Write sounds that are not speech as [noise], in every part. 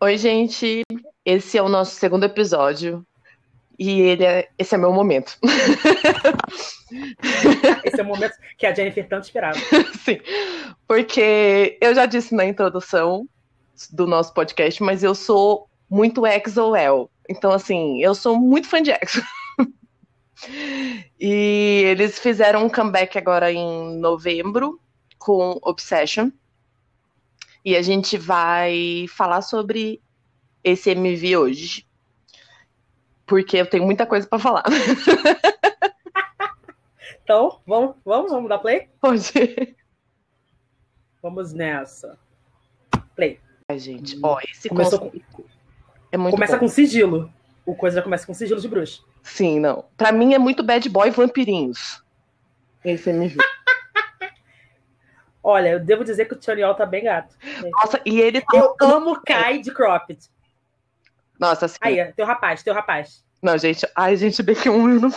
Oi, gente. Esse é o nosso segundo episódio. E ele é, esse é meu momento. [laughs] esse é o momento que a Jennifer tanto esperava. [laughs] Sim, porque eu já disse na introdução do nosso podcast, mas eu sou muito EXO-L. Então, assim, eu sou muito fã de EXO. [laughs] e eles fizeram um comeback agora em novembro com Obsession. E a gente vai falar sobre esse MV hoje. Porque eu tenho muita coisa para falar. [laughs] então, vamos, vamos, vamos dar play? Pode. Vamos nessa. Play. Ai, gente, ó, esse Começou com... é muito Começa bom. com sigilo. O coisa já começa com sigilo de bruxa. Sim, não. Pra mim é muito bad boy vampirinhos. Esse MV. Olha, eu devo dizer que o Chaniol tá bem gato. Nossa, e ele tá Eu amo Kai de cropped. Nossa, assim. Aí, teu rapaz, teu rapaz. Não, gente, ai, gente, Beck 1 eu não.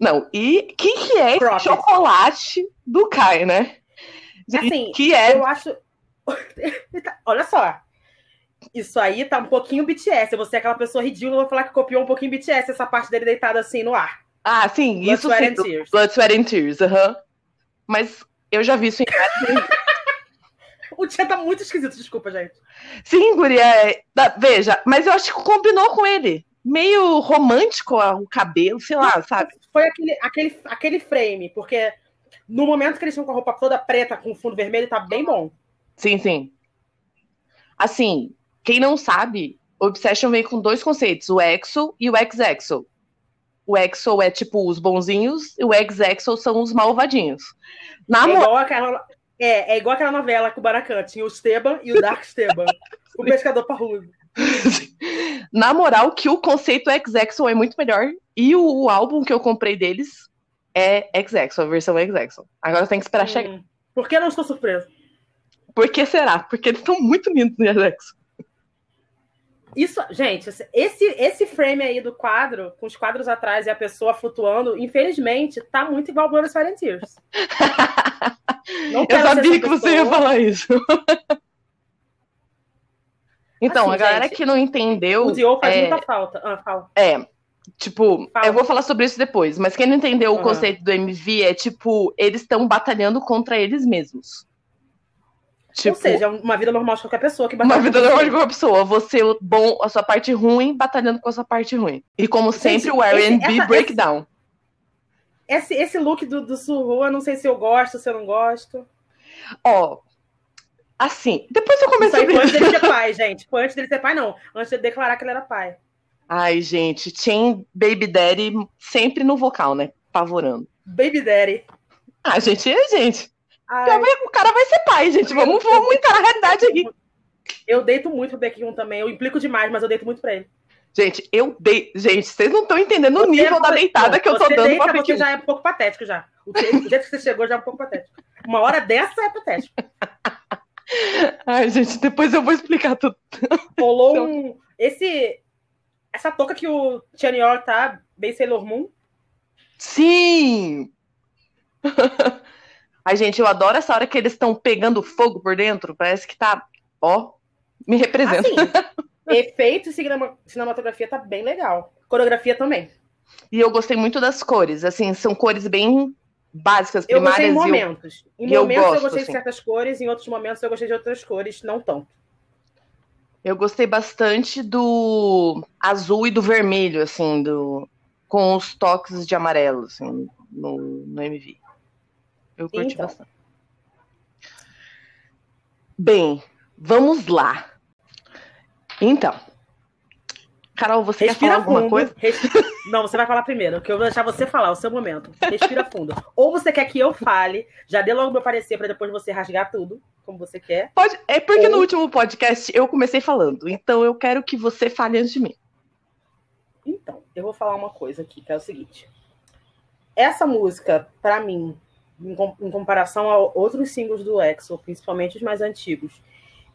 Não, e que que é esse chocolate do Kai, né? Gente, Assim, que é. Eu acho. [laughs] Olha só. Isso aí tá um pouquinho BTS. Você é aquela pessoa ridícula, vou falar que copiou um pouquinho BTS, essa parte dele deitado assim no ar. Ah, sim, Blood, isso Sweat sim. and Tears. Blood, Sweat and Tears, aham. Mas eu já vi isso em [laughs] O Tia tá muito esquisito, desculpa, gente. Sim, guria, é- da- veja, mas eu acho que combinou com ele. Meio romântico o cabelo, sei lá, sabe? Foi aquele, aquele, aquele frame, porque no momento que eles estão com a roupa toda preta, com fundo vermelho, tá bem bom. Sim, sim. Assim, quem não sabe, Obsession vem com dois conceitos, o EXO e o ex-EXO. O EXO é tipo os bonzinhos e o ex-EXO são os malvadinhos. Na É igual aquela, é, é igual aquela novela com o Baracan. Tinha o Esteban e o Dark Esteban. [laughs] o pescador parrudo. [laughs] Na moral, que o conceito ex-EXO é muito melhor e o, o álbum que eu comprei deles é ex-EXO, a versão ex-EXO. Agora tem que esperar chegar. Hum, Por que não estou surpresa? Por que será? Porque eles estão muito lindos no ex-EXO. Isso, gente, esse, esse frame aí do quadro, com os quadros atrás e a pessoa flutuando, infelizmente, tá muito igual Blood, and Tears. Eu sabia que você ia falar isso. [laughs] Então, Assim, a galera gente, que não entendeu. O Dio faz é, muita falta. Ah, fala. é, tipo, Fala. eu vou falar sobre isso depois, mas quem não entendeu o Aham. conceito do MV é tipo, eles estão batalhando contra eles mesmos. Tipo, Ou seja, uma vida normal de qualquer pessoa que uma vida normal de uma pessoa, você o bom, a sua parte ruim, batalhando com a sua parte ruim. E como sempre, o essa- breakdown. Esse, esse look do, do Surru, eu não sei se eu gosto, se eu não gosto. Ó, assim, depois eu Isso comecei aí a antes dele ser pai, gente. Foi antes dele ser pai, não. Antes de declarar que ele era pai. Ai, gente, Chain Baby Daddy sempre no vocal, né? Pavorando. Baby Daddy. Ah, gente, é gente. Ai, O cara vai ser pai, gente. Vamos, vamos entrar na realidade aqui. eu deito muito pro Becky também. Eu implico demais, mas eu deito muito pra ele. Gente, eu dei. Gente, vocês não estão entendendo o nível da deitada que eu tô dando deita, pra Você já é um pouco patético já. O, jeito que você chegou já é um pouco patético. Uma hora dessa é patético. [laughs] Ai, gente, depois eu vou explicar tudo. Rolou um. Esse. Essa touca que o Tianior tá, bem Sailor Moon. Sim! [laughs] Ai, gente, eu adoro essa hora que eles estão pegando fogo por dentro. Parece que tá. Ó, me representa. Assim, [laughs] efeito e cinema- cinematografia tá bem legal. Coreografia também. E eu gostei muito das cores. Assim, são cores bem básicas, Eu gostei primárias. em e eu- momentos. Em eu momentos eu, gosto, gostei assim. de certas cores, em outros momentos eu gostei de outras cores, não tanto. Eu gostei bastante do azul e do vermelho, assim, do com os toques de amarelo, assim, no, no MV. Eu curti Então. bastante. Bem, vamos lá. Então, Carol, você quer falar Respira alguma fundo. coisa? res- Não, você vai falar primeiro, que eu vou deixar você falar, o seu momento. Respira fundo. Ou você quer que eu fale, já dê logo meu parecer pra depois você rasgar tudo, como você quer. Pode, é porque no Ou- último podcast eu comecei falando, então eu quero que você fale antes de mim. Então, eu vou falar uma coisa aqui, que é o seguinte. Essa música, pra mim, em, em comparação a outros singles do EXO, principalmente os mais antigos,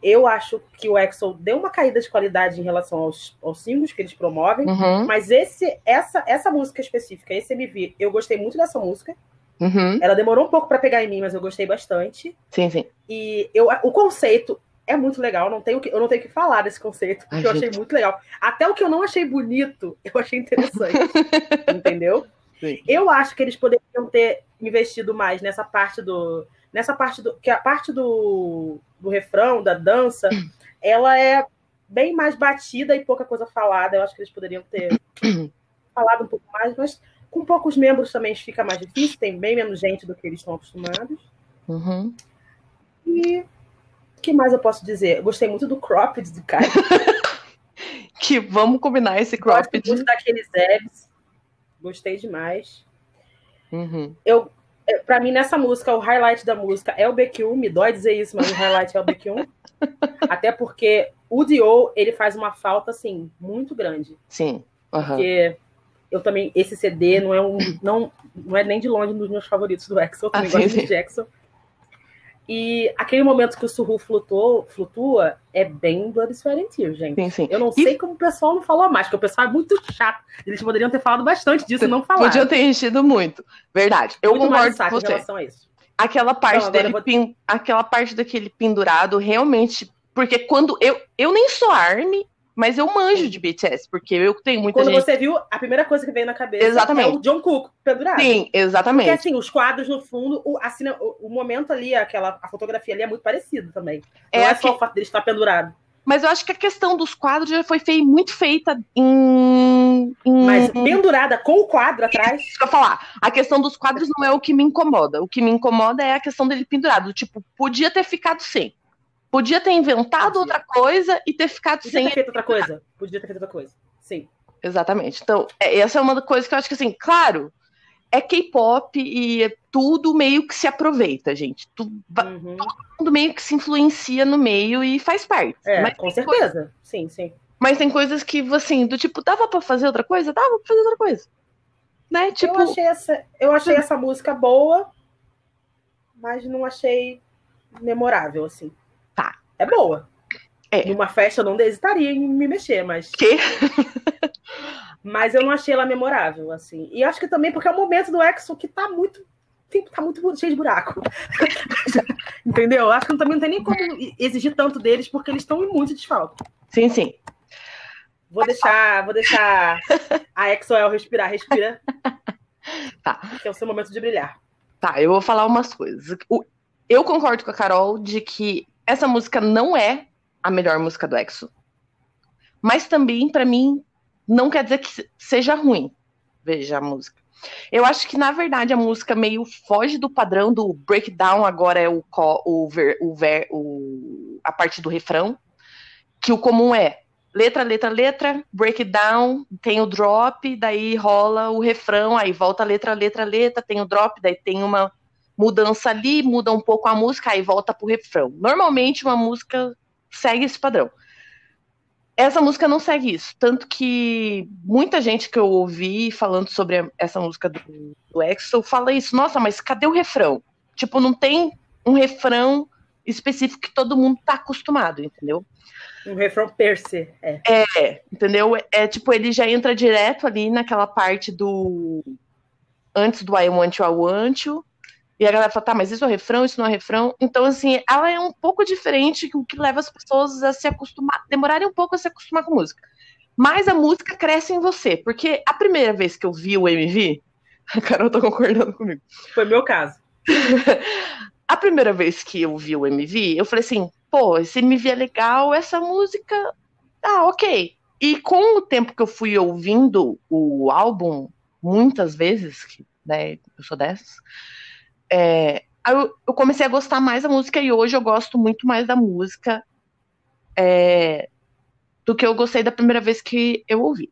eu acho que o EXO deu uma caída de qualidade em relação aos, aos singles que eles promovem. Uhum, Mas esse, essa, essa música específica, esse MV, eu gostei muito dessa música. uhum, Ela demorou um pouco pra pegar em mim, mas eu gostei bastante. sim, sim. E eu, o conceito é muito legal. Não tenho que, eu não tenho que falar desse conceito, porque Ai, eu achei muito legal. Até o que eu não achei bonito, eu achei interessante. [laughs] entendeu? Sim. Eu acho que eles poderiam ter investido mais nessa parte do. Nessa parte do. Que a parte do, do refrão, da dança, [clears throat] ela é bem mais batida e pouca coisa falada. Eu acho que eles poderiam ter [clears throat] falado um pouco mais, mas com poucos membros também fica mais difícil, tem bem menos gente do que eles estão acostumados. Uhum. E o que mais eu posso dizer? Eu gostei muito do cropped de Kai. [laughs] que vamos combinar esse cropped. Gosto muito daqueles abs. Gostei demais. Uhum. Eu, é, pra mim, nessa música, o highlight da música é o BQ1. Me dói dizer isso, mas o highlight é o BQ1. [laughs] Até porque o Dio, ele faz uma falta, assim, muito grande. Sim. Uhum. Porque eu também, esse CD não é um. Não, não é nem de longe um dos meus favoritos do. Eu também ah, gosto sim, sim. de Jackson. E aquele momento que o Surru flutuou, flutua é bem Blood, Sweat and Tears, gente. Sim, sim. Eu não e... sei como o pessoal não falou mais, porque o pessoal é muito chato. Eles poderiam ter falado bastante disso e não falaram. Podiam ter enchido muito. Verdade. Eu muito concordo com você. Em relação a isso. Aquela parte então, dele, vou... pin... aquela parte daquele pendurado, realmente. Porque quando eu, eu nem sou arme, mas eu manjo de BTS, porque eu tenho muita Quando gente... você viu, a primeira coisa que veio na cabeça exatamente. é o John Cook pendurado. Sim, exatamente. Porque assim, os quadros no fundo, o, assim, o, o momento ali, aquela, a fotografia ali é muito parecido também. Não é, é só que... o fato dele estar pendurado. Mas eu acho que a questão dos quadros já foi feita, muito feita em, em, Mas pendurada com o quadro atrás. Isso que eu falar. A questão dos quadros não é o que me incomoda. O que me incomoda é a questão dele pendurado. Tipo, podia ter ficado sem. Podia ter inventado Podia. outra coisa e ter ficado Podia sem. Podia ter feito outra coisa. Podia ter feito outra coisa. Sim. Exatamente. Então, é, essa é uma coisa que eu acho que, assim, claro, é K-pop e é tudo meio que se aproveita, gente. Tu, uhum. Todo mundo meio que se influencia no meio e faz parte. É, Mas com certeza. Coisa... Sim, sim. Mas tem coisas que, assim, do tipo, dava pra fazer outra coisa? Dava pra fazer outra coisa. Né? Tipo... Eu achei essa, eu achei essa música boa, mas não achei memorável, assim. É boa. É. Numa festa eu não hesitaria em me mexer, mas. Que? mas eu não achei ela memorável, assim. E acho que também porque é o momento do Exo que tá muito. Tá muito cheio de buraco. [laughs] Entendeu? Acho que também não tem nem como exigir tanto deles, porque eles estão em muito desfalque. Sim, sim. Vou deixar, vou deixar a Exoel respirar, respira. [laughs] Tá. Que é o seu momento de brilhar. Tá, eu vou falar umas coisas. Eu concordo com a Carol de que essa música não é a melhor música do EXO. Mas também, para mim, não quer dizer que seja ruim. Veja a música. Eu acho que, na verdade, a música meio foge do padrão do breakdown, agora é o, o, ver, o, ver, o a parte do refrão, que o comum é letra, letra, letra, breakdown, tem o drop, daí rola o refrão, aí volta letra, letra, letra, tem o drop, daí tem uma mudança ali, muda um pouco a música, aí volta pro refrão. Normalmente uma música segue esse padrão. Essa música não segue isso, tanto que muita gente que eu ouvi falando sobre essa música do, do EXO fala isso, nossa, mas cadê o refrão? Tipo, não tem um refrão específico que todo mundo tá acostumado, entendeu? Um refrão per se, é. É, entendeu? É tipo, ele já entra direto ali naquela parte do antes do I want you, I want you, e a galera fala, tá, mas isso é refrão, isso não é refrão. Então, assim, ela é um pouco diferente, o que leva as pessoas a se acostumar, demorarem um pouco a se acostumar com música. Mas a música cresce em você, porque a primeira vez que eu vi o MV, a [laughs] Carol tá concordando comigo. Foi meu caso. [laughs] a primeira vez que eu vi o MV, eu falei assim, pô, esse MV é legal, essa música, ah, ok. E com o tempo que eu fui ouvindo o álbum, muitas vezes, né, eu sou dessas, é, eu, eu, comecei a gostar mais da música e hoje eu gosto muito mais da música é, do que eu gostei da primeira vez que eu ouvi.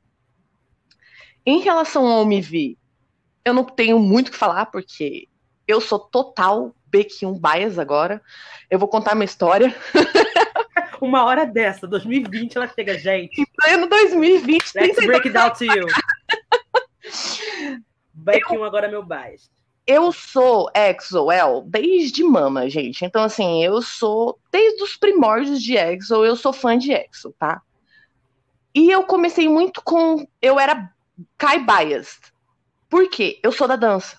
Em relação ao MV, eu não tenho muito o que falar, porque eu sou total BQ1 bias agora. Eu vou contar minha história. [laughs] Uma hora dessa, 2020, ela chega, gente. Em pleno 2020. Let's break it down to you. [laughs] BQ1 agora é meu bias eu sou EXO-L desde mama, gente. Então, assim, eu sou, desde os primórdios de EXO, eu sou fã de EXO, tá? E eu comecei muito com. Eu era Kai biased. Por quê? Eu sou da dança.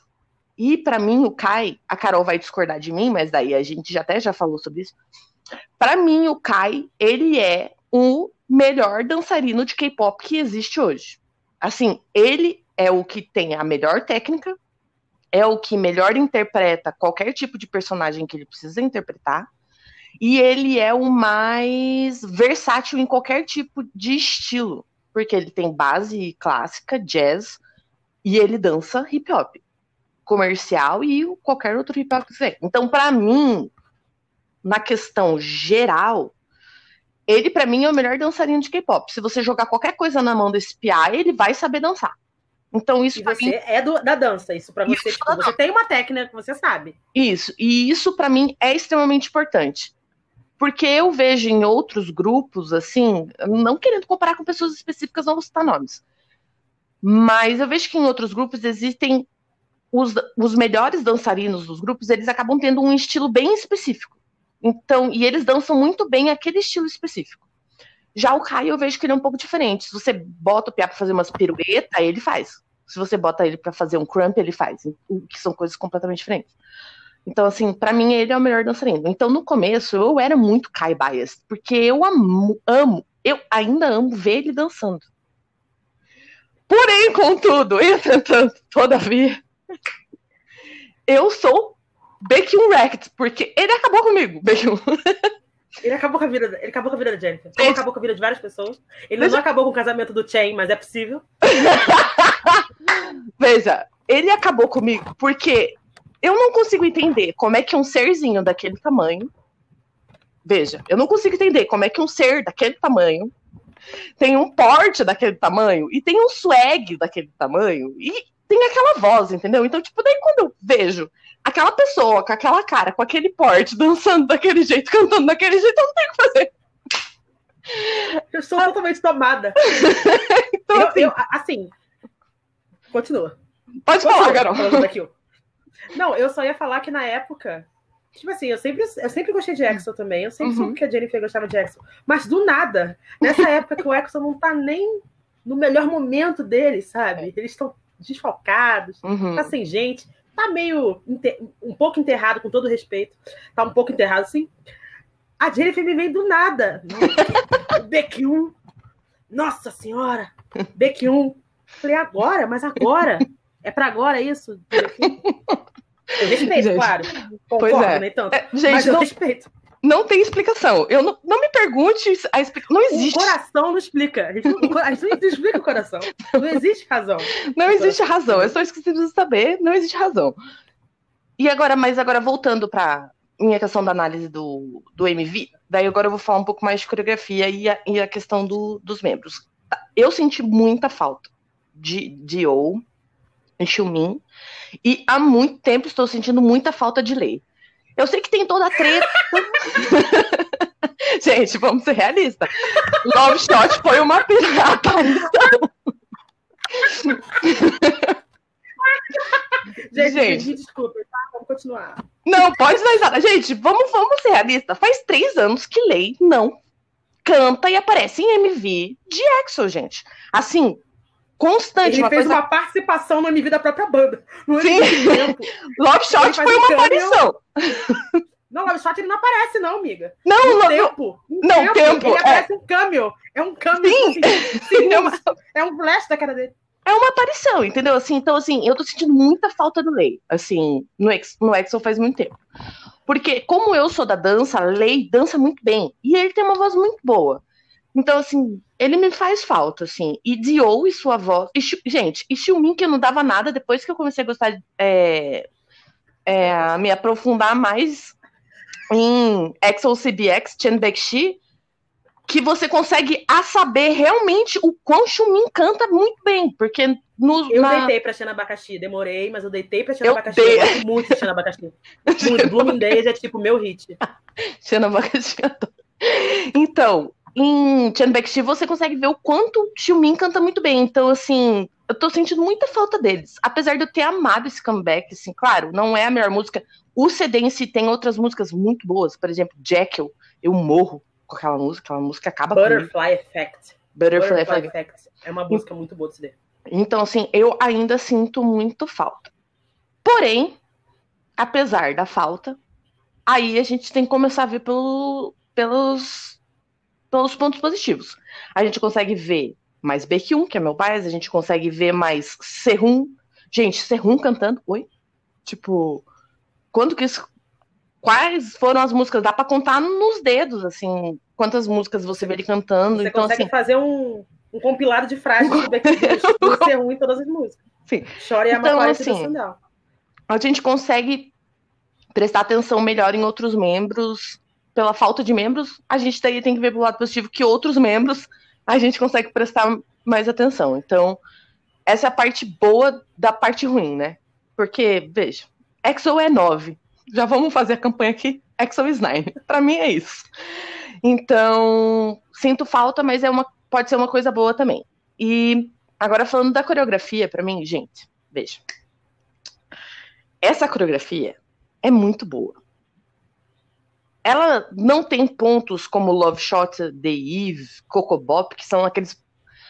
E para mim, o Kai, a Carol vai discordar de mim, mas daí a gente já até já falou sobre isso. Para mim, o Kai, ele é o melhor dançarino de K-pop que existe hoje. Assim, ele é o que tem a melhor técnica, é o que melhor interpreta qualquer tipo de personagem que ele precisa interpretar, e ele é o mais versátil em qualquer tipo de estilo, porque ele tem base clássica, jazz, e ele dança hip hop comercial e qualquer outro hip hop que você. Então, para mim, na questão geral, ele para mim é o melhor dançarino de K-pop. Se você jogar qualquer coisa na mão desse PI, ele vai saber dançar. Então isso você mim... é do, da dança, isso para você, tipo, você tem uma técnica que você sabe. Isso, e isso para mim é extremamente importante. Porque eu vejo em outros grupos, assim, não querendo comparar com pessoas específicas, não vou citar nomes. Mas eu vejo que em outros grupos existem os, os melhores dançarinos dos grupos, eles acabam tendo um estilo bem específico. Então, e eles dançam muito bem aquele estilo específico. Já o Caio, eu vejo que ele é um pouco diferente. Se você bota o Pia para fazer umas piruetas, ele faz. Se você bota ele para fazer um crump, ele faz. Que são coisas completamente diferentes. Então, assim, para mim ele é o melhor dançarino. Então, no começo, eu era muito Kai Bias, porque eu amo, amo, eu ainda amo ver ele dançando. Porém, contudo, [laughs] entretanto, todavia, eu sou Baekhyun Rect, porque ele acabou comigo, Baekhyun. [laughs] Ele acabou com a vida, ele acabou com a vida da Jennifer. Ele acabou com a vida de várias pessoas. Ele Veja... não acabou com o casamento do Chen, mas é possível. [laughs] Veja, ele acabou comigo porque eu não consigo entender como é que um serzinho daquele tamanho. Veja, eu não consigo entender como é que um ser daquele tamanho tem um porte daquele tamanho e tem um swag daquele tamanho e tem aquela voz, entendeu? Então, tipo, daí quando eu vejo aquela pessoa com aquela cara, com aquele porte, dançando daquele jeito, cantando daquele jeito, eu não tenho o que fazer. Eu sou ah. totalmente tomada. [laughs] então, eu, assim, eu, assim, continua. Pode continua, falar, Carol. Não, eu só ia falar que na época Tipo assim, eu sempre, eu sempre gostei de Exo também. Eu sempre uhum. soube que a Jennifer gostava de Exo. Mas do nada, nessa época que o Exo não tá nem no melhor momento dele, sabe? Eles estão desfalcados, uhum. tá sem gente, tá meio um pouco enterrado, com todo respeito. Tá um pouco enterrado, assim. A Jennifer me vem do nada. [laughs] Beck 1. Nossa senhora! Beck 1. Falei, agora? Mas agora? É para agora isso? [laughs] Eu respeito, gente, claro. Concordo, pois é. nem tanto. É, gente, mas eu não, respeito. Não tem explicação. Eu não, não me pergunte a explicação. Não existe. O coração não explica. A gente não, a gente não explica o coração. Não existe razão. Não existe razão. É só isso que você precisa saber. Não existe razão. E agora, mas agora voltando para minha questão da análise do, do MV, daí agora eu vou falar um pouco mais de coreografia e a, e a questão do, dos membros. Eu senti muita falta de, de O, em Xiumin, e há muito tempo estou sentindo muita falta de lei. Eu sei que tem toda a treta. [laughs] Gente, vamos ser realistas. Love Shot foi uma aparição. Gente, gente, desculpa, tá? Vamos continuar. Não, pode dar risada. Gente, vamos, vamos ser realistas. Faz três anos que Lei não canta e aparece em MV de EXO, gente. Assim, constante. Ele uma fez coisa... uma participação no MV da própria banda. No Sim. [laughs] Love Shot foi uma aparição. Não, Love Shot ele não aparece, não, amiga. Não, no não. Tempo, não, tempo. tempo ele é... aparece um cameo. É um cameo. Sim. Assim, [laughs] sim é, uma... é um flash da cara dele. É uma aparição, entendeu? Assim, então, assim, eu tô sentindo muita falta do Lei, assim, no, Ex, no Exo faz muito tempo. Porque, como eu sou da dança, Lei dança muito bem. E ele tem uma voz muito boa. Então, assim, ele me faz falta, assim. E Dio e sua voz. E, gente, e Xiumin, que eu não dava nada, depois que eu comecei a gostar, é, é, a me aprofundar mais em XO CBX, Chen Bekshi, que você consegue a saber realmente o quão Xiumin canta muito bem, porque no, eu na... deitei pra Xana Abacaxi, demorei, mas eu deitei pra Xana Abacaxi. Eu gosto muito de Xana Abacaxi. [laughs] Muito. Blooming Days é tipo meu hit. Xana Abacaxi. Então, em Chen Baekshi você consegue ver o quanto o Xiumin canta muito bem. Então, assim, eu tô sentindo muita falta deles. Apesar de eu ter amado esse comeback, assim, claro, não é a melhor música. O CD em si tem outras músicas muito boas. Por exemplo, Jekyll, eu morro com aquela música. Aquela música acaba Butterfly comigo. Effect. Butterfly, Butterfly Effect. Effect. É uma música muito boa do CD. Então, assim, eu ainda sinto muito falta. Porém, apesar da falta, aí a gente tem que começar a ver pelo, pelos, pelos pontos positivos. A gente consegue ver mais Baekhyun, que é meu pai, a gente consegue ver mais Serrum. Gente, Serrum cantando, oi? Tipo, quando que isso, quais foram as músicas? Dá para contar nos dedos, assim, quantas músicas você vê ele cantando. Você então, consegue assim, fazer um, um compilado de frases do Backstreet do Serrum em todas as músicas. Sim. Chora e Então, assim, a gente consegue prestar atenção melhor em outros membros. Pela falta de membros, a gente daí tem que ver pelo lado positivo que outros membros a gente consegue prestar mais atenção. Então, essa é a parte boa da parte ruim, né? Porque, veja, EXO é 9. Já vamos fazer a campanha aqui, EXO is 9. [laughs] Pra mim é isso. Então, sinto falta, mas é uma, pode ser uma coisa boa também. E agora falando da coreografia, pra mim, gente, veja. Essa coreografia é muito boa. Ela não tem pontos como Love Shot, The Eve, Coco Bop, que são aqueles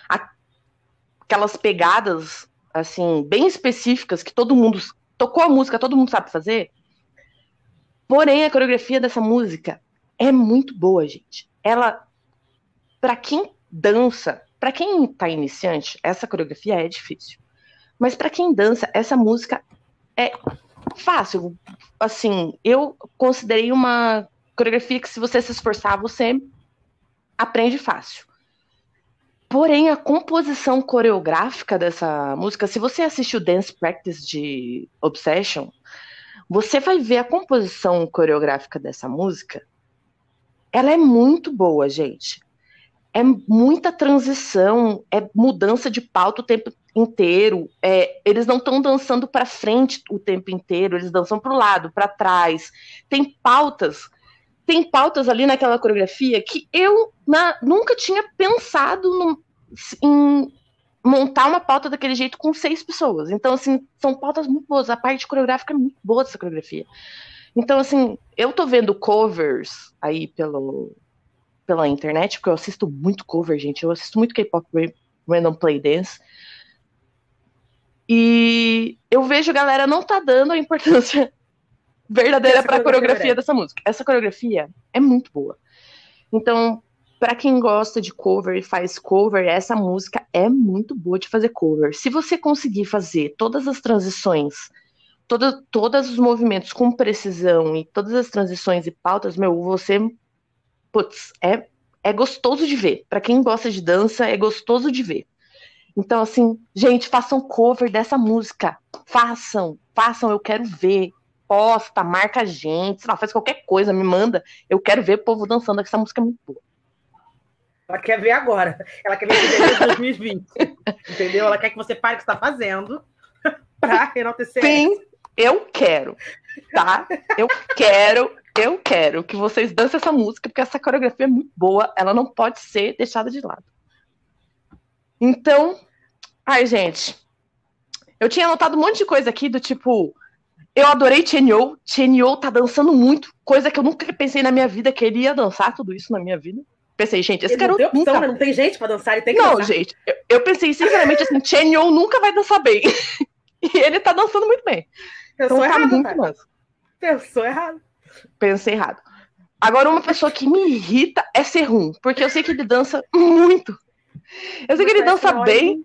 aquelas pegadas assim bem específicas que todo mundo tocou a música, todo mundo sabe fazer. Porém, a coreografia dessa música é muito boa, gente. Ela para quem dança, para quem tá iniciante, essa coreografia é difícil. Mas para quem dança, essa música é fácil. Assim, eu considerei uma coreografia que se você se esforçar, você aprende fácil. Porém, a composição coreográfica dessa música, se você assistir o Dance Practice de Obsession, você vai ver a composição coreográfica dessa música. Ela é muito boa, gente. É muita transição, é mudança de pauta o tempo inteiro. É, eles não estão dançando para frente o tempo inteiro, eles dançam para o lado, para trás. Tem pautas, tem pautas ali naquela coreografia que eu na- nunca tinha pensado no- em montar uma pauta daquele jeito com seis pessoas. Então, assim, são pautas muito boas. A parte coreográfica é muito boa dessa coreografia. Então, assim, eu tô vendo covers aí pelo, pela internet, porque eu assisto muito cover, gente. Eu assisto muito K-pop ra- Random Play Dance. E eu vejo a galera não tá dando a importância verdadeira Essa pra coreografia merece. dessa música. Essa coreografia é muito boa. Então, pra quem gosta de cover e faz cover, essa música é muito boa de fazer cover. Se você conseguir fazer todas as transições, toda, todos os movimentos com precisão e todas as transições e pautas, meu, você. Putz, é, é gostoso de ver. Pra quem gosta de dança, é gostoso de ver. Então, assim, gente, façam cover dessa música. Façam, façam, eu quero ver. Posta, marca a gente, sei lá, faz qualquer coisa, me manda. Eu quero ver o povo dançando, essa música é muito boa. Ela quer ver agora. Ela quer ver fevereiro de 2020. [laughs] entendeu? Ela quer que você pare o que está fazendo [laughs] para enaltecer. Sim, eu quero, tá? Eu quero, eu quero que vocês dancem essa música, porque essa coreografia é muito boa, ela não pode ser deixada de lado. Então, ai, gente, eu tinha anotado um monte de coisa aqui do tipo, eu adorei Chenyo, Chenyo tá dançando muito, coisa que eu nunca pensei na minha vida, queria dançar tudo isso na minha vida. Pensei, gente, esse Ele não garoto tem opção, nunca né? Não tem gente para dançar, ele tem que não, dançar. gente, eu, eu pensei sinceramente assim, Chen Yong nunca vai dançar bem. [laughs] E ele tá dançando muito bem. Pensou Então tá errado, muito cara. massa. Pensou errado. Pensei errado. Agora, uma pessoa que me irrita é Serrum, porque eu sei que ele dança muito. Eu sei que ele Parece dança bem,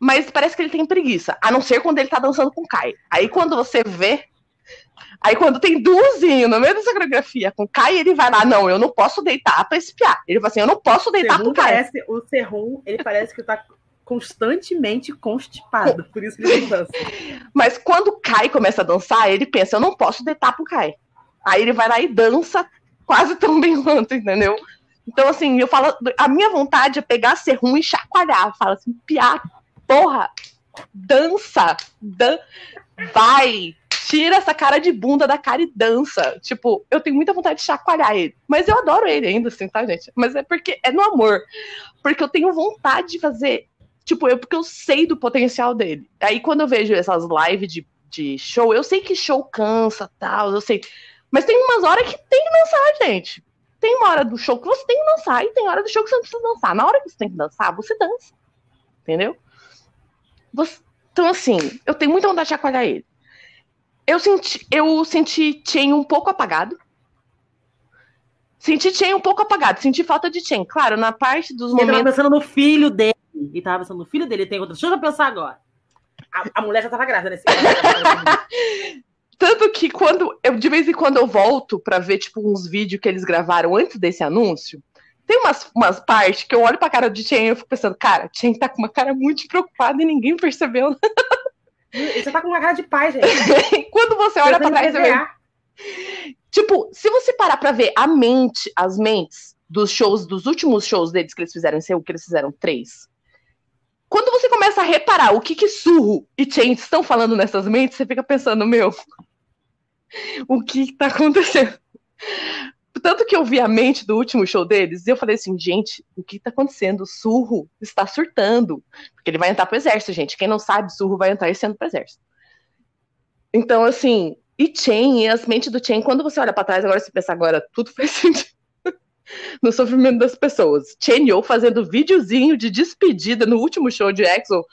mas parece que ele tem preguiça. A não ser quando ele tá dançando com o Kai. Aí quando você vê. Aí quando tem duzinho no meio dessa coreografia com o Kai, ele vai lá, não, eu não posso deitar pra espiar. Ele fala assim, eu não posso deitar Serrum pro Kai. parece, o Serrum, ele parece que tá constantemente constipado. Por isso que ele não dança. [laughs] Mas quando o Kai começa a dançar, ele pensa, eu não posso deitar pro Kai. Aí ele vai lá e dança quase tão bem quanto, entendeu? Então, assim, eu falo, a minha vontade é pegar ser ruim e chacoalhar. Fala assim, piá, porra, dança, dan vai, tira essa cara de bunda da cara e dança. Tipo, eu tenho muita vontade de chacoalhar ele. Mas eu adoro ele ainda, assim, tá, gente? Mas é porque é no amor. Porque eu tenho vontade de fazer. Tipo, eu, porque eu sei do potencial dele. Aí quando eu vejo essas lives de, de show, eu sei que show cansa tal, eu sei. Mas tem umas horas que tem que dançar, gente. Tem uma hora do show que você tem que dançar e tem hora do show que você não precisa dançar. Na hora que você tem que dançar, você dança. Entendeu? Você- Então, assim, eu tenho muita vontade de chacoalhar ele. Eu senti, eu senti Chen um pouco apagado. Senti Chen um pouco apagado, senti falta de Chen. Claro, na parte dos Ele tava momentos. pensando no filho dele. Ele tava pensando no filho dele. Tem outra. Deixa eu pensar agora. A, a mulher já tava grávida nesse [laughs] Tanto que quando eu de vez em quando eu volto pra ver tipo uns vídeos que eles gravaram antes desse anúncio, tem umas, umas partes que eu olho pra cara de Chen e eu fico pensando, cara, Chen tá com uma cara muito preocupada e ninguém percebeu. Ele já tá com uma cara de pai, gente. [laughs] Quando você olha pra trás, você. Tipo, se você parar pra ver a mente, as mentes dos shows, dos últimos shows deles que eles fizeram em Seul, que eles fizeram três. Quando você começa a reparar o que que Surro e Chen estão falando nessas mentes, você fica pensando, meu, o que que tá acontecendo? Tanto que eu vi a mente do último show deles e eu falei assim, gente, o que tá acontecendo? O Surro está surtando. Porque ele vai entrar pro exército, gente. Quem não sabe, Surro vai entrar esse ano pro exército. Então, assim, e Chen, e as mentes do Chen, quando você olha pra trás, agora se pensar agora, tudo [laughs] faz sentido. No sofrimento das pessoas. Chen Yo fazendo videozinho de despedida no último show de EXO.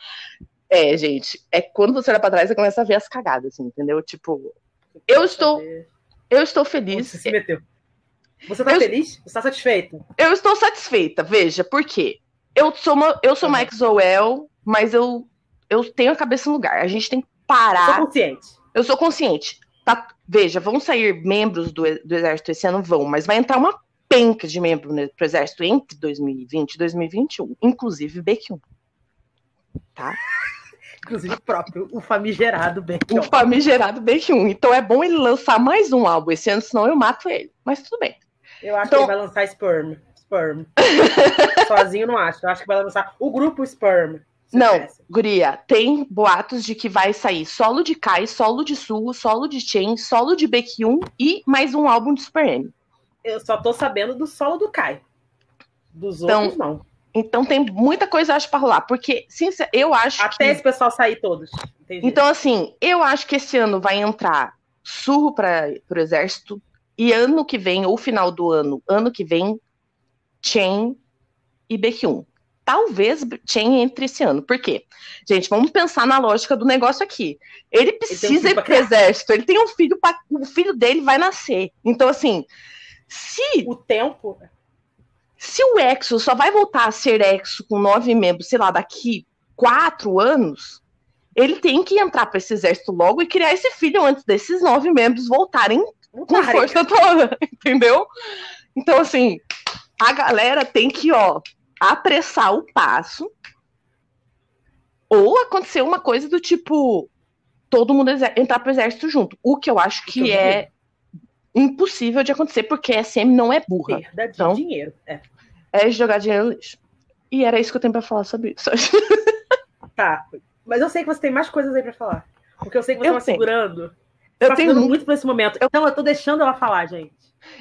É, gente, é quando você olha pra trás e começa a ver as cagadas, assim, entendeu? Tipo, eu estou, eu estou feliz. Você se meteu. Você tá Eu- feliz? Você tá satisfeito? Eu estou satisfeita, veja, por quê? Eu sou uma, eu sou uma Uhum. Mas eu, eu tenho a cabeça no lugar. A gente tem que parar. Sou consciente. Eu sou consciente. Tá, veja, vão sair membros do, do Exército esse ano? Vão, mas vai entrar uma penca de membro pro Exército entre 2020 e 2021, inclusive Baekhyun. Tá? [laughs] Inclusive o próprio, o famigerado bem. O famigerado Baekhyun. Então é bom ele lançar mais um álbum esse ano, senão eu mato ele. Mas tudo bem. Eu acho Então- que ele vai lançar Sperm. Sperm. [laughs] Sozinho não acho. Eu acho que vai lançar o grupo Sperm. Não, conhece? Guria, tem boatos de que vai sair solo de Kai, solo de Suho, solo de Chen, solo de Baekhyun e mais um álbum de Super M. Eu só tô sabendo do solo do Kai. Dos Então, outros, não. Então tem muita coisa, acho, pra rolar. Porque, sincer, eu acho Até que... esse pessoal sair todos. Entendi. Então, assim, eu acho que esse ano vai entrar Surro para o Exército. E ano que vem, ou final do ano, ano que vem, Chen e Baekhyun. Talvez Chen entre esse ano. Por quê? Gente, vamos pensar na lógica do negócio aqui. Ele precisa filho ir pra pro exército. Ele tem um filho, pra... o filho dele vai nascer. Então, assim, se, o tempo. se o Exo só vai voltar a ser Exo com nove membros, sei lá, daqui quatro anos, ele tem que entrar para esse exército logo e criar esse filho antes desses nove membros voltarem Não com força toda, [laughs] entendeu? Então, assim, a galera tem que, ó, apressar o passo ou acontecer uma coisa do tipo todo mundo entrar pro exército junto. O que eu acho que é impossível de acontecer, porque a SM não é burra. Perda de Então- dinheiro. É. É jogar dinheiro no lixo. E era isso que eu tenho pra falar sobre isso. [laughs] Tá. Mas eu sei que você tem mais coisas aí pra falar. Porque eu sei que você Eu tenho. segurando. Eu tá tenho, muito por esse momento. Então eu tô deixando ela falar, gente.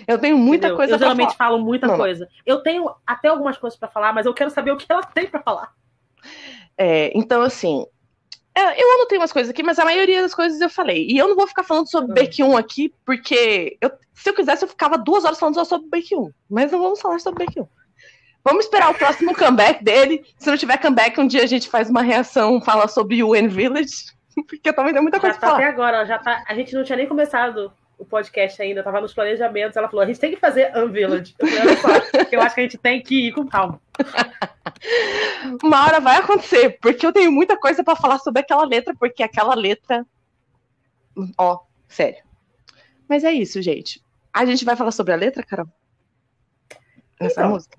eu tenho muita Entendeu? coisa Eu geralmente falar. falo muita Não. coisa. Eu tenho até algumas coisas pra falar, mas eu quero saber o que ela tem pra falar. É, então, assim, é, eu anotei umas coisas aqui, mas a maioria das coisas eu falei. E eu não vou ficar falando sobre Hum. Baekhyun aqui, porque eu- se eu quisesse, eu ficava duas horas falando só sobre Baekhyun. Mas não vamos falar sobre Baekhyun. Vamos esperar o próximo comeback dele. Se não tiver comeback, um dia a gente faz uma reação, fala sobre UN Village. [laughs] Porque também tem muita Já coisa tá pra até falar. agora, já tá. A gente não tinha nem começado o podcast ainda, tava nos planejamentos. Ela falou: a gente tem que fazer Unvillage. Eu falei, [laughs] eu acho que a gente tem que ir com calma. [laughs] Uma hora vai acontecer, porque eu tenho muita coisa pra falar sobre aquela letra, porque aquela letra. Ó, sério. Mas é isso, gente. A gente vai falar sobre a letra, Carol? Nessa Então, música.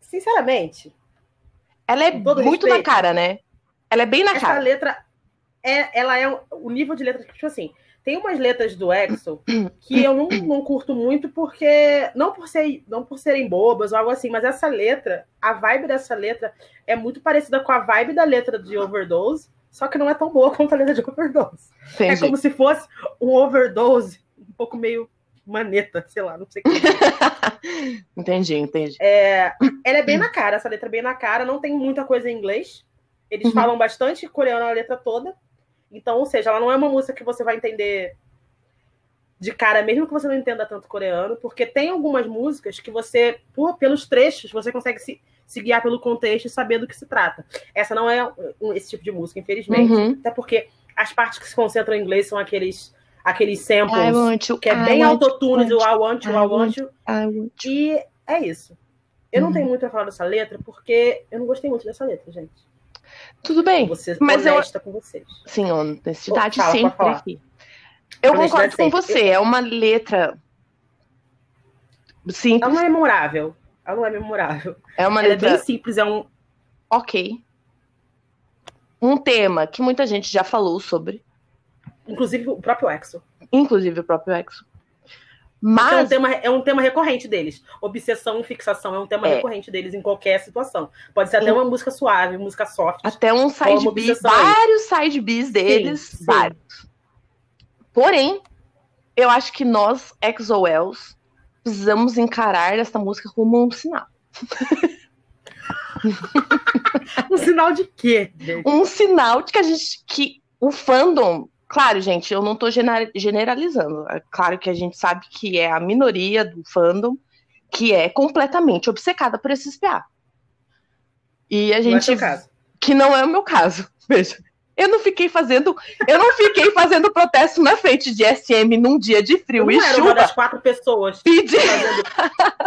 Sinceramente, Ela é muito respeito, na cara, né? Ela é bem na essa cara. letra é, ela é o- nível de letra que, tipo assim, tem umas letras do Exo que eu não, não curto muito porque não por ser, não por serem bobas ou algo assim, mas essa letra, a vibe dessa letra é muito parecida com a vibe da letra de Overdose, só que não é tão boa [laughs] quanto a letra de Overdose. É como se fosse um Overdose um pouco meio maneta, sei lá, não sei o que. [laughs] entendi, entendi. É, ela é bem na cara, essa letra é bem na cara, não tem muita coisa em inglês. Eles Uhum. falam bastante coreano na letra toda. Então, ou seja, ela não é uma música que você vai entender de cara, mesmo que você não entenda tanto coreano, porque tem algumas músicas que você, por, pelos trechos, você consegue se, se guiar pelo contexto e saber do que se trata. Essa não é esse tipo de música, infelizmente. Uhum. Até porque as partes que se concentram em inglês são aqueles aqueles samples you, que é I bem autotune do I want you, I want you. I want you. E é isso. Eu não Uhum. tenho muito a falar dessa letra, porque eu não gostei muito dessa letra, gente. Tudo bem, mas eu, com vocês. sim, honestidade Fala, pode sempre aqui. Eu concordo com sempre. você, é uma letra Ela simples, não é memorável. Ela não é memorável. é uma Ela é letra bem simples, é um. ok. Um tema que muita gente já falou sobre, Inclusive o próprio Exo. inclusive o próprio Exo. Porque É um, Mas tema, é um tema recorrente deles. Obsessão e fixação é um tema É. recorrente deles em qualquer situação. Pode ser até Sim. uma música suave, música soft. até um side B, vários side Bs deles, sim. vários. Porém, eu acho que nós, EXO-Ls, precisamos encarar essa música como um sinal. [laughs] Um sinal de quê? Um sinal de que a gente. que o fandom. Claro, gente, eu não gena- generalizando. É claro que a gente sabe que é a minoria do fandom que é completamente obcecada por esse SPA. E a Não é gente. seu caso. que não é o meu caso. [laughs] Veja. Eu não fiquei fazendo, eu não fiquei fazendo protesto na frente de SM num dia de Eu frio não e era uma chuva. das quatro pessoas Pedir. fazendo,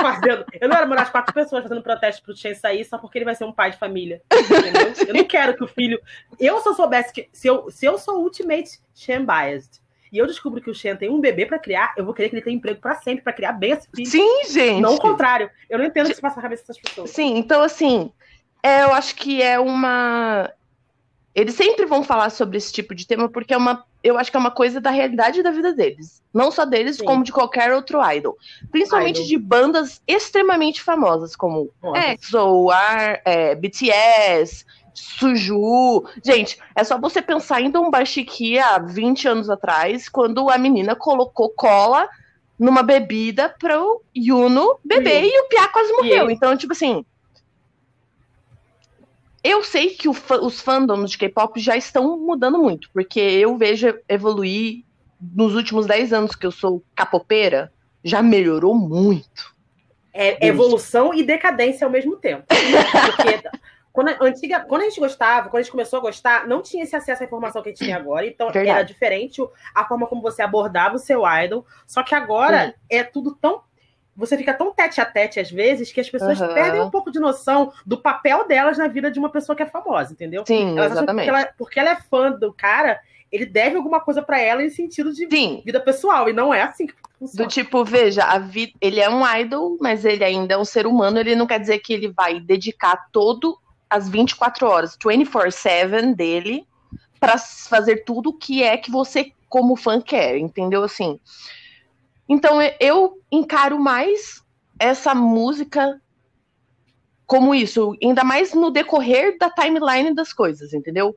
fazendo- Eu não era uma das quatro pessoas fazendo protesto pro Chen sair só porque ele vai ser um pai de família. Entendeu? Eu não quero que o filho. Eu, se eu soubesse que. Se eu, se eu sou ultimate Chen biased e eu descubro que o Chen tem um bebê pra criar, eu vou querer que ele tenha emprego pra sempre, pra criar bem esse filho. Sim, gente. Não o contrário. Eu não entendo o que se passa na cabeça dessas pessoas. Sim, então assim, é, eu acho que é uma. Eles sempre vão falar sobre esse tipo de tema porque é uma, eu acho que é uma coisa da realidade da vida deles, não só deles Sim. como de qualquer outro idol, principalmente Idol. de bandas extremamente famosas como. EXO, R, é, BTS, Suju. Gente, é só você pensar em Dombashiki há 20 anos atrás, quando a menina colocou cola numa bebida para o Yuno beber e o Pia quase morreu. Então, tipo assim. Eu sei que os fandoms de K-pop já estão mudando muito, porque eu vejo evoluir nos últimos 10 anos que eu sou capopeira, já melhorou muito. É evolução e decadência ao mesmo tempo. Porque [laughs] quando a, antiga, quando a gente gostava, quando a gente começou a gostar, não tinha esse acesso à informação que a gente tem agora. Então Verdade. era diferente a forma como você abordava o seu idol. Só que agora é tudo tão. Você fica tão tete a tete às vezes que as pessoas Aham. perdem um pouco de noção do papel delas na vida de uma pessoa que é famosa, entendeu? Sim, Elas acham que exatamente. porque ela, porque ela é fã do cara, ele deve alguma coisa pra ela em sentido de Sim, vida pessoal. E não é assim que funciona. do tipo, veja, vida, ele é um idol, mas ele ainda é um ser humano, ele não quer dizer que ele vai dedicar todo as 24 horas, 24/7 dele para fazer tudo o que é que você como fã quer, entendeu assim? Então eu- encaro mais essa música como isso, ainda mais no decorrer da timeline das coisas, entendeu?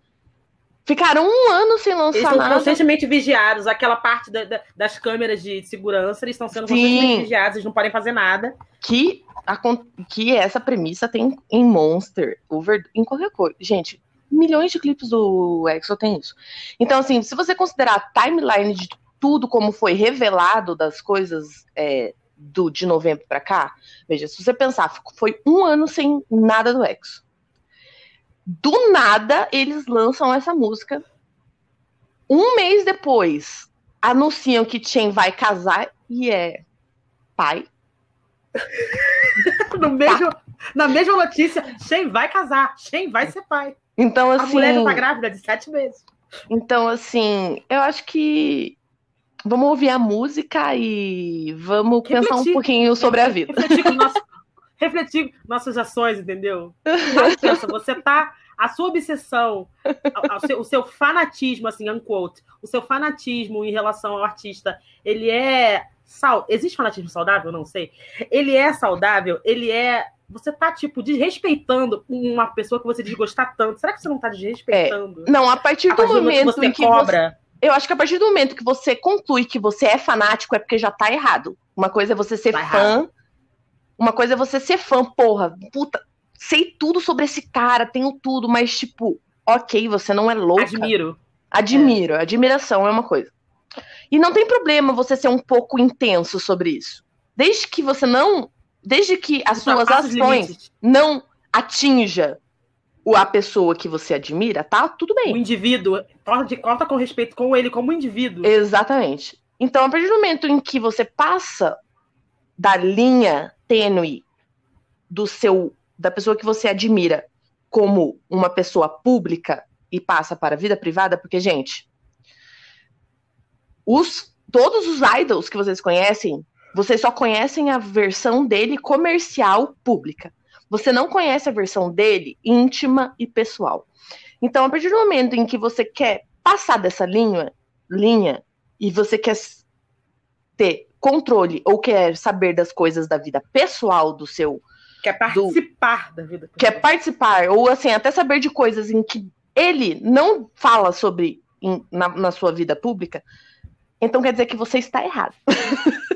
Ficaram um ano sem Eles lançar estão nada. constantemente vigiados, aquela parte da- da- das câmeras de segurança, eles estão sendo Sim. constantemente vigiados, eles não podem fazer nada. que, acon- que essa premissa tem em Monster, Over, em qualquer coisa. Gente, milhões de clipes do EXO tem isso. Então, assim, se você considerar a timeline de tudo como foi revelado das coisas é, do, de novembro pra cá, veja, se você pensar, foi um ano sem nada do EXO. Do nada, eles lançam essa música. Um mês depois, anunciam que Chen vai casar e é pai. [laughs] No mesmo, Na mesma notícia, Shen vai casar, Shen vai ser pai. Então, A assim. mulher já tá grávida de sete meses. Então, assim, eu acho que vamos ouvir a música e vamos Refletir. pensar um pouquinho sobre a vida. Refletir, [laughs] nosso, refletir nossas ações, entendeu? Pensa, você tá. A sua obsessão, a- a- o seu, o seu fanatismo, assim, unquote, o seu fanatismo em relação ao artista, ele é. Sal... Existe fanatismo saudável? Não sei. Ele é saudável, ele é. Você tá, tipo, desrespeitando uma pessoa que você desgostar tanto. Será que você não tá desrespeitando? Não, a partir a do do momento você em que você, cobra. Eu acho que a partir do momento que você conclui que você é fanático é porque já tá errado. Uma coisa é você ser Tá fã, uma coisa é você ser fã, porra, puta, sei tudo sobre esse cara, tenho tudo, mas tipo, OK, você não é louca. Admiro. Admiro, admiração é uma coisa. E não tem problema você ser um pouco intenso sobre isso. Desde que você não. Desde que as suas ações limites. não atinja a pessoa que você admira, tá tudo bem. O indivíduo, corta, corta com respeito com ele como indivíduo. Exatamente. Então, a partir do momento em que você passa da linha tênue do seu da pessoa que você admira como uma pessoa pública e passa para a vida privada, porque gente, os todos os idols que vocês conhecem, vocês só conhecem a versão dele comercial pública. Você não conhece a versão dele íntima e pessoal. Então, a partir do momento em que você quer passar dessa linha, linha e você quer ter controle ou quer saber das coisas da vida pessoal do seu quer participar do, da vida pessoal. quer participar ou assim até saber de coisas em que ele não fala sobre na, na sua vida pública, então quer dizer que você está errado. [laughs]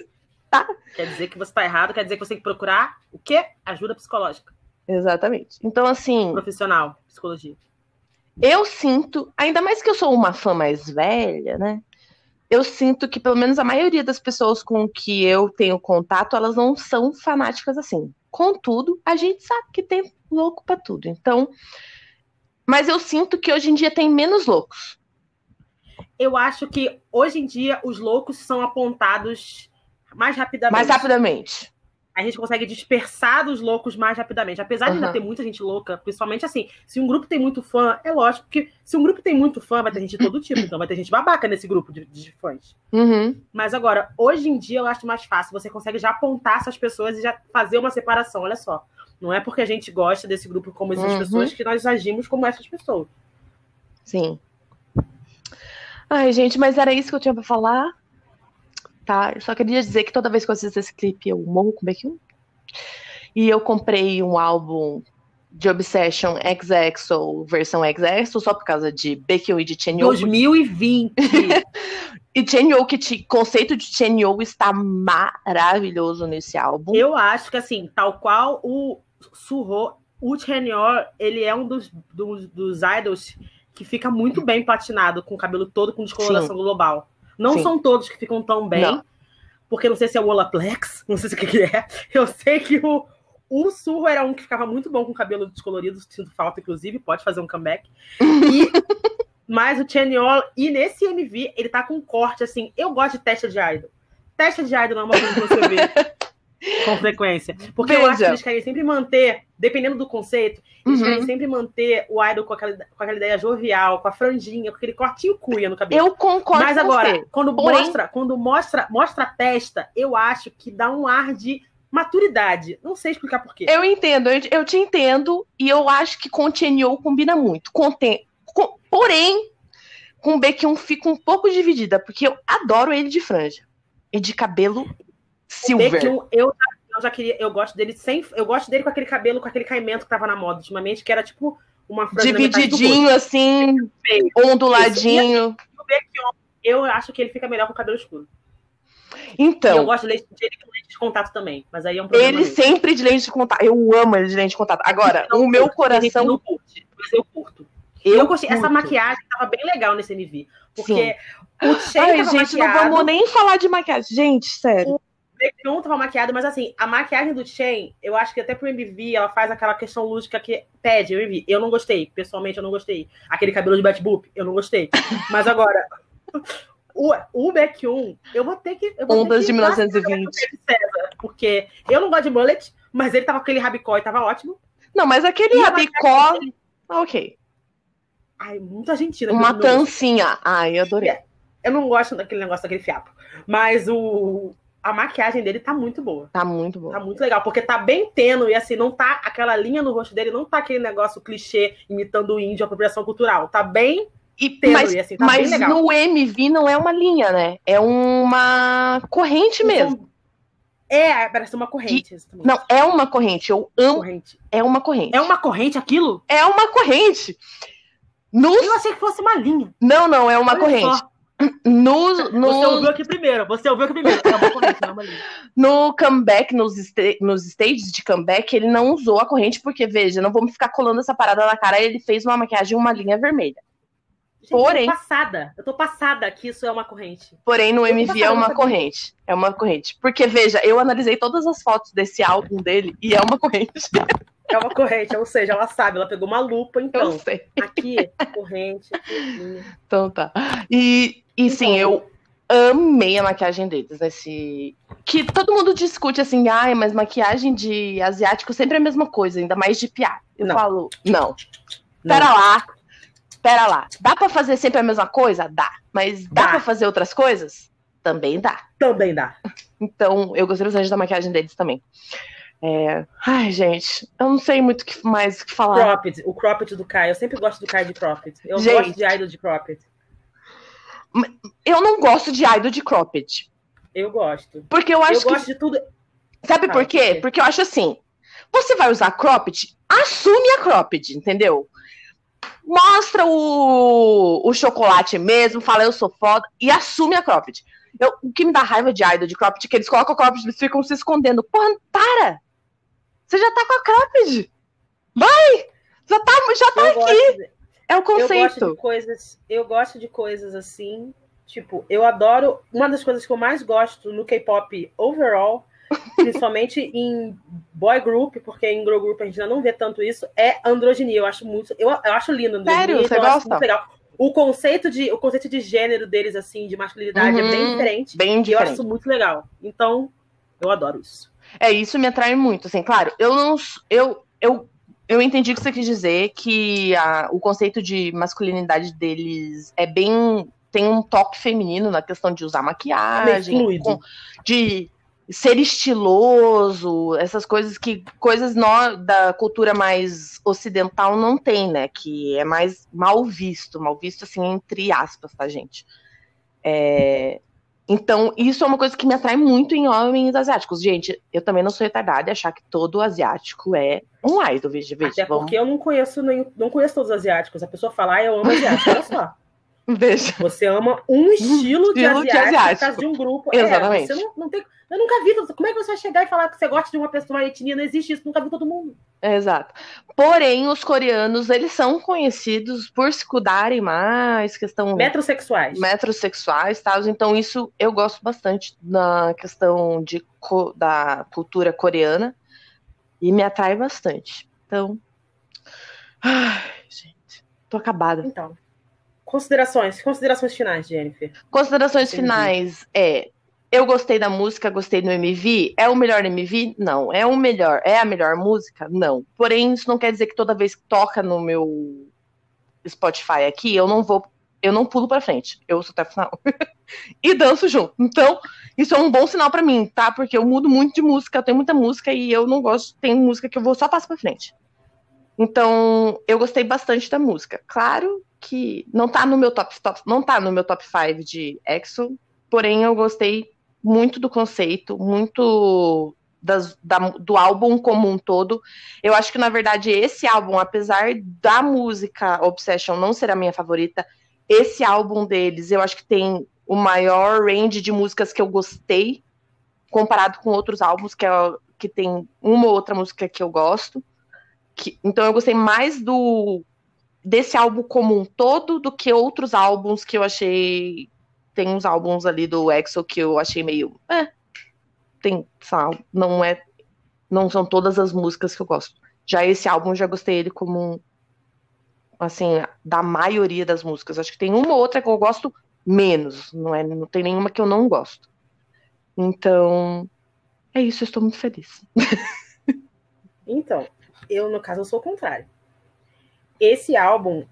tá? Quer dizer que você está errado, quer dizer que você tem que procurar o quê? Ajuda psicológica. Exatamente. Então, assim. Profissional, psicologia. Eu sinto, ainda mais que eu sou uma fã mais velha, né? Eu sinto que, pelo menos, a maioria das pessoas com que eu tenho contato, elas não são fanáticas assim. Contudo, a gente sabe que tem louco para tudo. Então. Mas eu sinto que hoje em dia tem menos loucos. Eu acho que hoje em dia os loucos são apontados mais rapidamente. Mais rapidamente. A gente consegue dispersar dos loucos mais rapidamente. Apesar de ainda ter muita gente louca, principalmente assim, se um grupo tem muito fã, é lógico que se um grupo tem muito fã, vai ter gente de todo tipo. Então vai ter gente babaca nesse grupo de, de fãs. Uhum. Mas agora, hoje em dia eu acho mais fácil. Você consegue já apontar essas pessoas e já fazer uma separação. Olha só. Não é porque a gente gosta desse grupo como essas uhum. pessoas que nós agimos como essas pessoas. Sim. Ai, gente, mas era isso que eu tinha pra falar tá? Eu só queria dizer que toda vez que eu assisto esse clipe eu morro com Baekhyun. E eu comprei um álbum de Obsession XXO, versão XXO, só por causa de Baekhyun e de Chen 2020! [laughs] e Chen o que conceito de Chen está maravilhoso nesse álbum. Eu acho que, assim, tal qual o Suho, o Chen ele é um dos, dos, dos idols que fica muito bem patinado, com o cabelo todo com descoloração Sim. global. Não Sim. são todos que ficam tão bem, não. porque não sei se é o Olaplex, [laughs] não sei o que, que é. Eu sei que o, o Surro era um que ficava muito bom com cabelo descolorido, sinto falta, inclusive, pode fazer um comeback. E, [laughs] mas o Cheniol, e nesse MV, ele tá com um corte assim. Eu gosto de testa de idol. Testa de idol não é uma coisa que você vê [laughs] com frequência. Porque Veja. eu acho que eles querem sempre manter, dependendo do conceito, eles uhum. querem sempre manter o idol com aquela, com aquela ideia jovial, com a franjinha, com aquele cortinho cuia no cabelo. Eu concordo Mas agora, você. quando Porém... mostra, quando mostra, mostra a testa, eu acho que dá um ar de maturidade. Não sei explicar por quê. Eu entendo, eu, eu te entendo, e eu acho que Chenyo combina muito. Contém, com, porém, com o Baekhyun fica um pouco dividida, porque eu adoro ele de franja. E de cabelo Silver. Eu, eu já queria, eu gosto dele sem, eu gosto dele com aquele cabelo, com aquele caimento que tava na moda ultimamente, que era tipo uma divididinho assim, onduladinho. O eu acho que ele fica melhor com o cabelo escuro. Então. E eu gosto de ele com lente de contato também, mas aí é um problema. Ele mesmo. sempre de lente de contato. Eu amo ele de lente de contato. Agora, o meu curto, coração. Não curte, mas eu curto. Eu, eu gostei. Essa maquiagem tava bem legal nesse MV. Porque Sim. o Ai, gente, maquiado, não vamos nem falar de maquiagem. Gente, sério. O Baekhyun tava maquiado, mas assim, a maquiagem do Chen, eu acho que até pro MV ela faz aquela questão lúdica que pede o MV. Eu não gostei, pessoalmente eu não gostei. Aquele cabelo de Batboop, eu não gostei. Mas agora, [laughs] o, o Baekhyun, eu vou ter que. Eu Ondas de 1920. César, porque eu não gosto de mullet, mas ele tava com aquele rabicó e tava ótimo. Não, mas aquele rabicó. Dele... Ok. Ai, muito argentina. Uma tancinha. Ai, adorei. Eu não gosto daquele negócio daquele fiapo. Mas o, a maquiagem dele tá muito boa. Tá muito boa. Tá muito legal, porque tá bem tênue, assim, não tá aquela linha no rosto dele, não tá aquele negócio clichê imitando o índio, apropriação cultural. Tá bem e tênue, mas, assim, tá mas bem legal. no MV não é uma linha, né? É uma corrente mesmo. É, parece uma corrente. E, não, é uma corrente. Eu amo. Corrente. É uma corrente. É uma corrente aquilo? É uma corrente. Nos... Eu achei que fosse uma linha. Não, não, é uma Olha corrente. Só. No, no... Você ouviu aqui primeiro, você ouviu aqui primeiro. Linha. No comeback, nos, nos stages de comeback, ele não usou a corrente, porque, veja, não vamos ficar colando essa parada na cara, ele fez uma maquiagem uma linha vermelha. Gente, Porém, eu tô passada. Eu tô passada que isso é uma corrente. Porém, no MV é uma corrente. É uma corrente. Porque, veja, eu analisei todas as fotos desse álbum dele e é uma corrente. [laughs] É uma corrente, ou seja, ela sabe, ela pegou uma lupa, então. Eu sei. Aqui, corrente. Aqui. Então tá. E, e então, sim, eu amei a maquiagem deles nesse. Que todo mundo discute assim, ai, mas maquiagem de asiático sempre é a mesma coisa, ainda mais de piar. Eu não. falo, não. não. Pera lá. Pera lá. Dá pra fazer sempre a mesma coisa? Dá. Mas dá, dá. pra fazer outras coisas? Também dá. Também dá. Então, eu gostei bastante da maquiagem deles também. É... Ai, gente, eu não sei muito mais o que falar. Cropped, o cropped do Kai. Eu sempre gosto do Kai de cropped. Eu gente, gosto de idol de cropped. Eu não gosto de idol de cropped. Eu gosto. Porque eu acho eu que... gosto de tudo. Sabe ah, por quê? Porque... porque eu acho assim, você vai usar cropped, assume a cropped, entendeu? Mostra o, o chocolate mesmo, fala eu sou foda e assume a cropped. Eu, o que me dá raiva de idol de cropped é que eles colocam cropped e ficam se escondendo. Porra, para! Você já tá com a cropped! Vai! Já tá, já tá aqui! De, é o conceito. Eu gosto de coisas, eu gosto de coisas assim. Tipo, eu adoro. Uma das coisas que eu mais gosto no K-pop overall, [laughs] principalmente em boy group, porque em girl group a gente ainda não vê tanto isso, é androginia. Eu acho muito. Eu, eu acho lindo androginia. Sério? Você então gosta? muito legal o conceito de, o conceito de gênero deles, assim, de masculinidade, uhum, é bem uhum. diferente. Bem diferente. E eu acho muito legal. Então, eu adoro isso. É, isso me atrai muito, assim, claro, eu não. Eu, eu, eu entendi o que você quis dizer, que a, o conceito de masculinidade deles é bem. tem um toque feminino na questão de usar maquiagem, com, de ser estiloso, essas coisas que coisas no, da cultura mais ocidental não tem, né? Que é mais mal visto, mal visto assim entre aspas, tá, gente? É, então, isso é uma coisa que me atrai muito em homens asiáticos. Gente, eu também não sou retardada e achar que todo asiático é um idol, veja, veja. Até vamos... porque eu não conheço nem, não conheço todos os asiáticos. A pessoa fala, ah, eu amo asiático, olha só. Veja. Você ama um estilo, [laughs] um estilo de asiático, de asiático. de um grupo. Exatamente. É, não, não tem eu nunca vi. Como é que você vai chegar e falar que você gosta de uma pessoa, uma etnia? Não existe isso, nunca vi todo mundo. Exato. Porém, os coreanos, eles são conhecidos por se cuidarem mais, questão... Metrosexuais. Metrosexuais, tal. Então, isso eu gosto bastante na questão de, da cultura coreana. E me atrai bastante. Então... Ai, gente. Tô acabada. Então, considerações. Considerações finais, Jennifer. Considerações finais é eu gostei da música, gostei do MV. É o melhor MV? Não. É o melhor. É a melhor música? Não. Porém, isso não quer dizer que toda vez que toca no meu Spotify aqui, eu não vou. Eu não pulo pra frente. Eu ouço até o final. [laughs] e danço junto. Então, isso é um bom sinal para mim, tá? Porque eu mudo muito de música, eu tenho muita música e eu não gosto. Tem música que eu vou só passo pra frente. Então, eu gostei bastante da música. Claro que não tá no meu top, top não tá no meu top 5 de EXO, porém eu gostei muito do conceito, muito das, da, do álbum como um todo. Eu acho que, na verdade, esse álbum, apesar da música Obsession não ser a minha favorita, esse álbum deles, eu acho que tem o maior range de músicas que eu gostei, comparado com outros álbuns, que, é, que tem uma ou outra música que eu gosto. Que, então eu gostei mais do desse álbum como um todo do que outros álbuns que eu achei tem uns álbuns ali do EXO que eu achei meio. É, tem, sabe, não é. Não são todas as músicas que eu gosto. Já esse álbum, já gostei ele como. Assim, da maioria das músicas. Acho que tem uma ou outra que eu gosto menos. Não, é, não tem nenhuma que eu não gosto. Então, é isso, eu estou muito feliz. [laughs] Então, eu, no caso, eu sou o contrário. Esse álbum,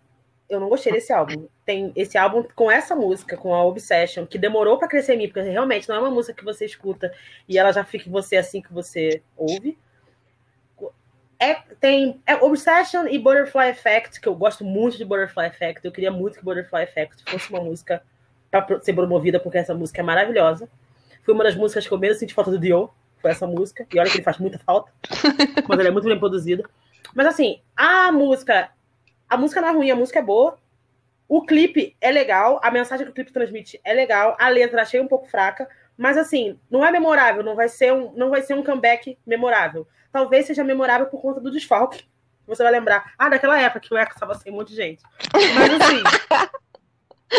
eu não gostei desse álbum. Tem esse álbum com essa música, com a Obsession, que demorou para crescer em mim, porque realmente não é uma música que você escuta e ela já fica em você assim que você ouve. É, tem é Obsession e Butterfly Effect, que eu gosto muito de Butterfly Effect. Eu queria muito que Butterfly Effect fosse uma música para ser promovida, porque essa música é maravilhosa. Foi uma das músicas que eu menos senti falta do Dio, foi essa música. E olha que ele faz muita falta, [laughs] mas ela é muito bem produzida. Mas assim, a música a música não é ruim, a música é boa. O clipe é legal, a mensagem que o clipe transmite é legal, a letra achei um pouco fraca, mas assim, não é memorável, não vai ser um, não vai ser um comeback memorável. Talvez seja memorável por conta do desfalque. Você vai lembrar, ah, daquela época que o Echo estava sem um monte de gente. Mas assim,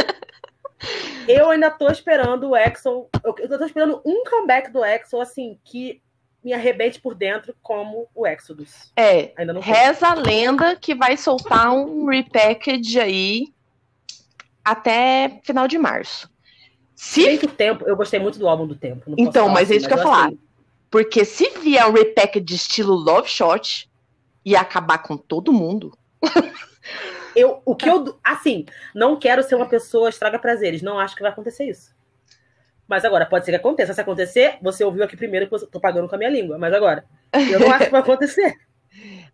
[laughs] eu ainda tô esperando o Exo, eu tô esperando um comeback do Exo, assim, que me arrebente por dentro como o Exodus. É, reza a lenda que vai soltar um repackage aí até final de março. Se... o tempo, eu gostei muito do álbum do tempo. Então, mas é isso assim, que eu ia falar. Assim... Porque se vier um repackage estilo Love Shot, ia acabar com todo mundo. eu, o que eu, assim, não quero ser uma pessoa estraga prazeres, não acho que vai acontecer isso. Mas agora, pode ser que aconteça. Se acontecer, você ouviu aqui primeiro que eu tô pagando com a minha língua. Mas agora, eu não [laughs] acho que vai acontecer.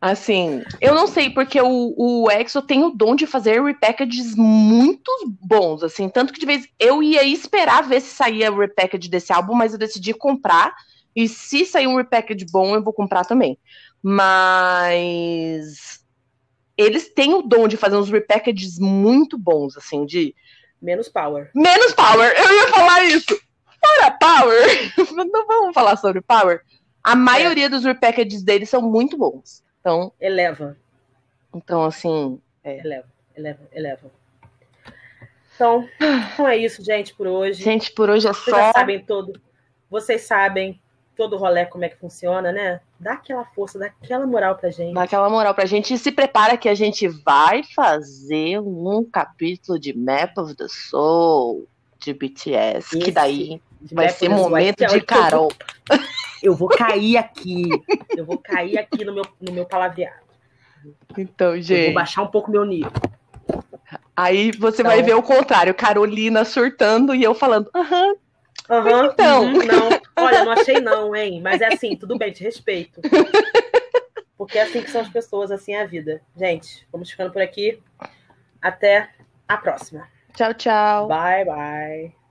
Assim, eu não sei, porque o, o EXO tem o dom de fazer repackages muito bons, assim, tanto que de vez eu ia esperar ver se saía o repackage desse álbum, mas eu decidi comprar, e se sair um repackage bom, eu vou comprar também. Mas eles têm o dom de fazer uns repackages muito bons, assim, de Menos power. Menos power. Eu ia falar isso. Para power. [laughs] Não vamos falar sobre power. A maioria é. dos repackages deles são muito bons. Então. Eleva. Então, assim. É. Eleva, eleva, eleva. Então, [sighs] então é isso, gente, por hoje. Gente, por hoje é Vocês só. Vocês sabem todo. Vocês sabem todo o rolê como é que funciona, né? Dá aquela força, dá aquela moral pra gente. Dá aquela moral pra gente e se prepara que a gente vai fazer um capítulo de Map of the Soul de BTS, Esse, que daí vai ser momento de Carol. Eu [laughs] vou, eu vou cair aqui. Eu vou cair aqui no meu, no meu palavreado. Então, gente. Eu vou baixar um pouco meu nível. Aí você então... vai ver o contrário, Carolina surtando e eu falando, aham, Uhum, então. Uhum, não, olha, não achei não, hein? Mas é assim, tudo bem, te respeito. [laughs] Porque é assim que são as pessoas, assim é a vida. Gente, vamos ficando por aqui. Até a próxima. Tchau, tchau. Bye, bye.